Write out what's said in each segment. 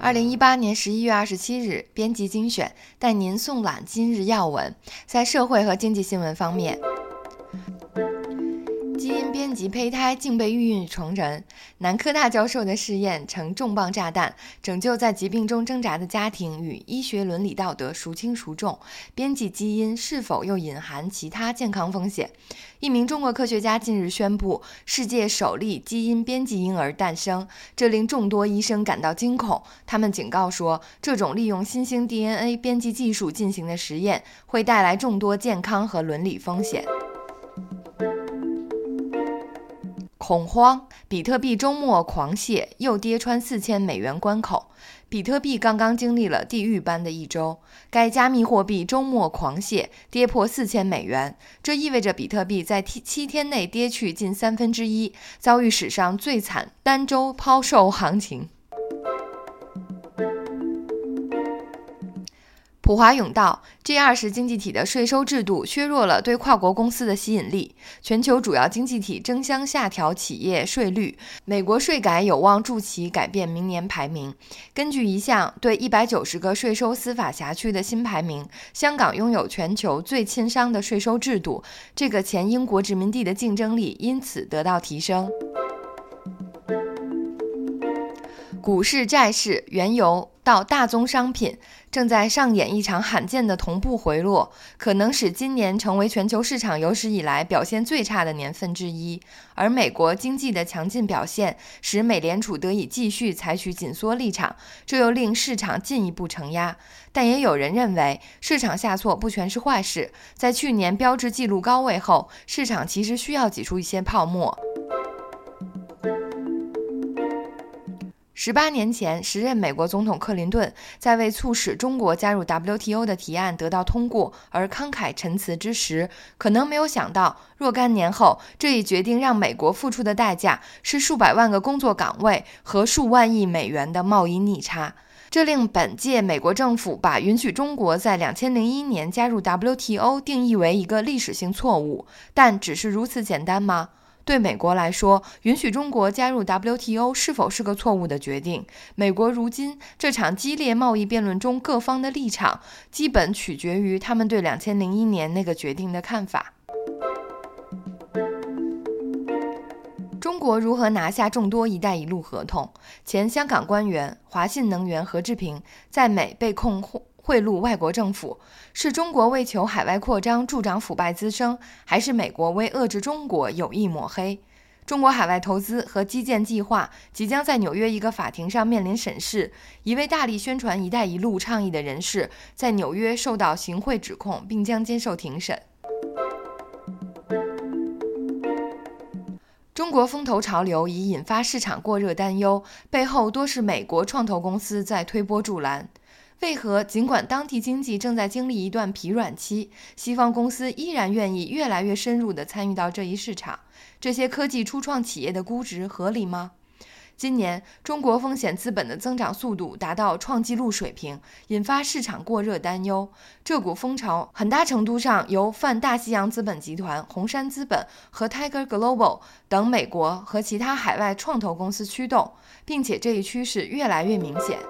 二零一八年十一月二十七日，编辑精选带您送览今日要闻。在社会和经济新闻方面。基因编辑胚胎竟被孕育成人，南科大教授的试验成重磅炸弹，拯救在疾病中挣扎的家庭与医学伦理道德孰轻孰重？编辑基因是否又隐含其他健康风险？一名中国科学家近日宣布，世界首例基因编辑婴儿诞生，这令众多医生感到惊恐。他们警告说，这种利用新兴 DNA 编辑技术进行的实验会带来众多健康和伦理风险。恐慌，比特币周末狂泻，又跌穿四千美元关口。比特币刚刚经历了地狱般的一周，该加密货币周末狂泻，跌破四千美元，这意味着比特币在七七天内跌去近三分之一，遭遇史上最惨单周抛售行情。普华永道，G 二十经济体的税收制度削弱了对跨国公司的吸引力。全球主要经济体争相下调企业税率，美国税改有望助其改变明年排名。根据一项对一百九十个税收司法辖区的新排名，香港拥有全球最亲商的税收制度，这个前英国殖民地的竞争力因此得到提升。股市、债市、原油到大宗商品正在上演一场罕见的同步回落，可能使今年成为全球市场有史以来表现最差的年份之一。而美国经济的强劲表现使美联储得以继续采取紧缩立场，这又令市场进一步承压。但也有人认为，市场下挫不全是坏事。在去年标志记录高位后，市场其实需要挤出一些泡沫。十八年前，时任美国总统克林顿在为促使中国加入 WTO 的提案得到通过而慷慨陈词之时，可能没有想到，若干年后，这一决定让美国付出的代价是数百万个工作岗位和数万亿美元的贸易逆差。这令本届美国政府把允许中国在两千零一年加入 WTO 定义为一个历史性错误。但只是如此简单吗？对美国来说，允许中国加入 WTO 是否是个错误的决定？美国如今这场激烈贸易辩论中各方的立场，基本取决于他们对2001年那个决定的看法。中国如何拿下众多“一带一路”合同？前香港官员华信能源何志平在美被控贿赂外国政府，是中国为求海外扩张助长腐败滋生，还是美国为遏制中国有意抹黑？中国海外投资和基建计划即将在纽约一个法庭上面临审视。一位大力宣传“一带一路”倡议的人士在纽约受到行贿指控，并将接受庭审。中国风投潮流已引发市场过热担忧，背后多是美国创投公司在推波助澜。为何尽管当地经济正在经历一段疲软期，西方公司依然愿意越来越深入地参与到这一市场？这些科技初创企业的估值合理吗？今年中国风险资本的增长速度达到创纪录水平，引发市场过热担忧。这股风潮很大程度上由泛大西洋资本集团、红杉资本和 Tiger Global 等美国和其他海外创投公司驱动，并且这一趋势越来越明显。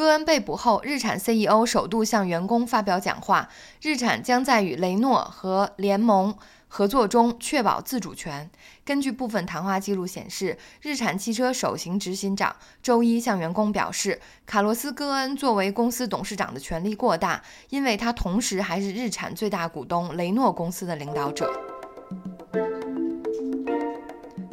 戈恩被捕后，日产 CEO 首度向员工发表讲话。日产将在与雷诺和联盟合作中确保自主权。根据部分谈话记录显示，日产汽车首席执行长周一向员工表示，卡洛斯·戈恩作为公司董事长的权力过大，因为他同时还是日产最大股东雷诺公司的领导者。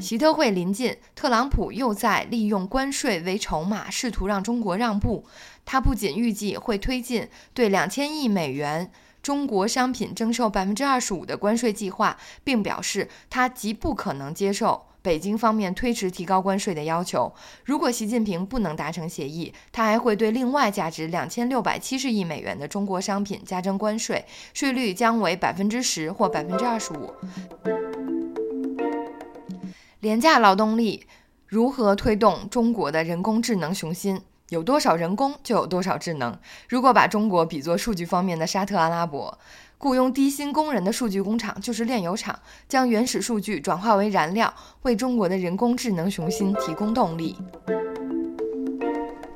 习特会临近，特朗普又在利用关税为筹码，试图让中国让步。他不仅预计会推进对两千亿美元中国商品征收百分之二十五的关税计划，并表示他极不可能接受北京方面推迟提高关税的要求。如果习近平不能达成协议，他还会对另外价值两千六百七十亿美元的中国商品加征关税，税率将为百分之十或百分之二十五。廉价劳动力如何推动中国的人工智能雄心？有多少人工就有多少智能。如果把中国比作数据方面的沙特阿拉伯，雇佣低薪工人的数据工厂就是炼油厂，将原始数据转化为燃料，为中国的人工智能雄心提供动力。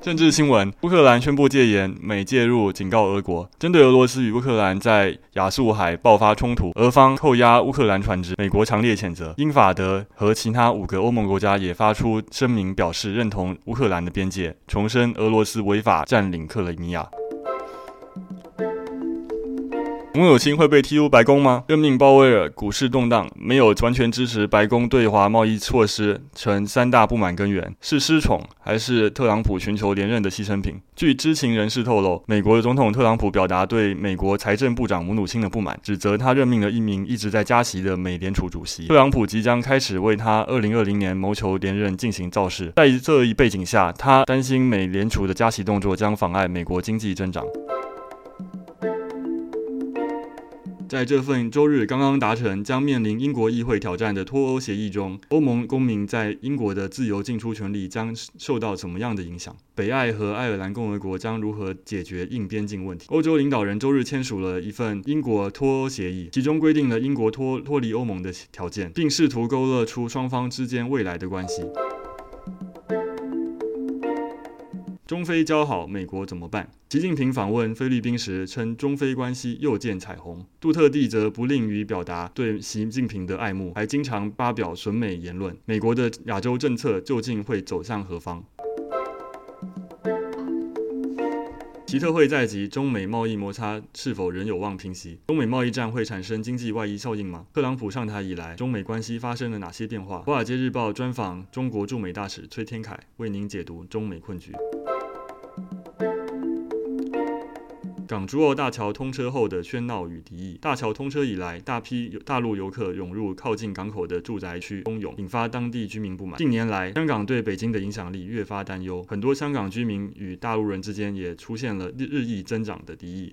政治新闻：乌克兰宣布戒严，美介入警告俄国。针对俄罗斯与乌克兰在亚速海爆发冲突，俄方扣押乌克兰船只，美国强烈谴责。英法德和其他五个欧盟国家也发出声明，表示认同乌克兰的边界，重申俄罗斯违法占领克里米亚。穆友钦会被踢出白宫吗？任命鲍威尔，股市动荡，没有完全支持白宫对华贸易措施，成三大不满根源。是失宠，还是特朗普寻求连任的牺牲品？据知情人士透露，美国的总统特朗普表达对美国财政部长姆努钦的不满，指责他任命了一名一直在加息的美联储主席。特朗普即将开始为他2020年谋求连任进行造势。在这一背景下，他担心美联储的加息动作将妨碍美国经济增长。在这份周日刚刚达成将面临英国议会挑战的脱欧协议中，欧盟公民在英国的自由进出权利将受到怎么样的影响？北爱和爱尔兰共和国将如何解决硬边境问题？欧洲领导人周日签署了一份英国脱欧协议，其中规定了英国脱脱离欧盟的条件，并试图勾勒出双方之间未来的关系。中非交好，美国怎么办？习近平访问菲律宾时称，中非关系又见彩虹。杜特地则不吝于表达对习近平的爱慕，还经常发表损美言论。美国的亚洲政策究竟会走向何方？奇特会在即，中美贸易摩擦是否仍有望平息？中美贸易战会产生经济外溢效应吗？特朗普上台以来，中美关系发生了哪些变化？华尔街日报专访中国驻美大使崔天凯，为您解读中美困局。港珠澳大桥通车后的喧闹与敌意。大桥通车以来，大批大陆游客涌入靠近港口的住宅区蜂拥，引发当地居民不满。近年来，香港对北京的影响力越发担忧，很多香港居民与大陆人之间也出现了日日益增长的敌意。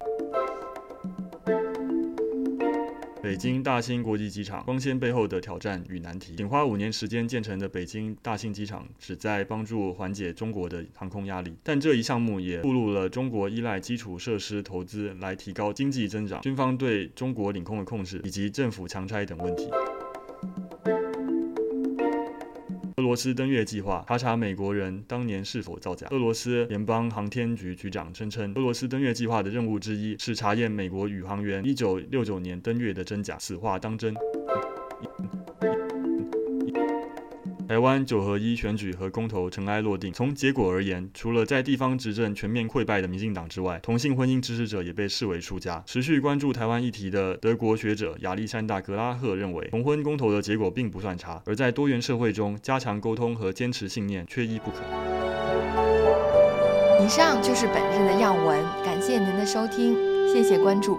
北京大兴国际机场光纤背后的挑战与难题。仅花五年时间建成的北京大兴机场，旨在帮助缓解中国的航空压力。但这一项目也暴露了中国依赖基础设施投资来提高经济增长、军方对中国领空的控制以及政府强拆等问题。罗斯登月计划查查美国人当年是否造假。俄罗斯联邦航天局局长声称，俄罗斯登月计划的任务之一是查验美国宇航员1969年登月的真假。此话当真？台湾九合一选举和公投尘埃落定。从结果而言，除了在地方执政全面溃败的民进党之外，同性婚姻支持者也被视为输家。持续关注台湾议题的德国学者亚历山大·格拉赫认为，同婚公投的结果并不算差，而在多元社会中，加强沟通和坚持信念缺一不可。以上就是本日的要闻，感谢您的收听，谢谢关注。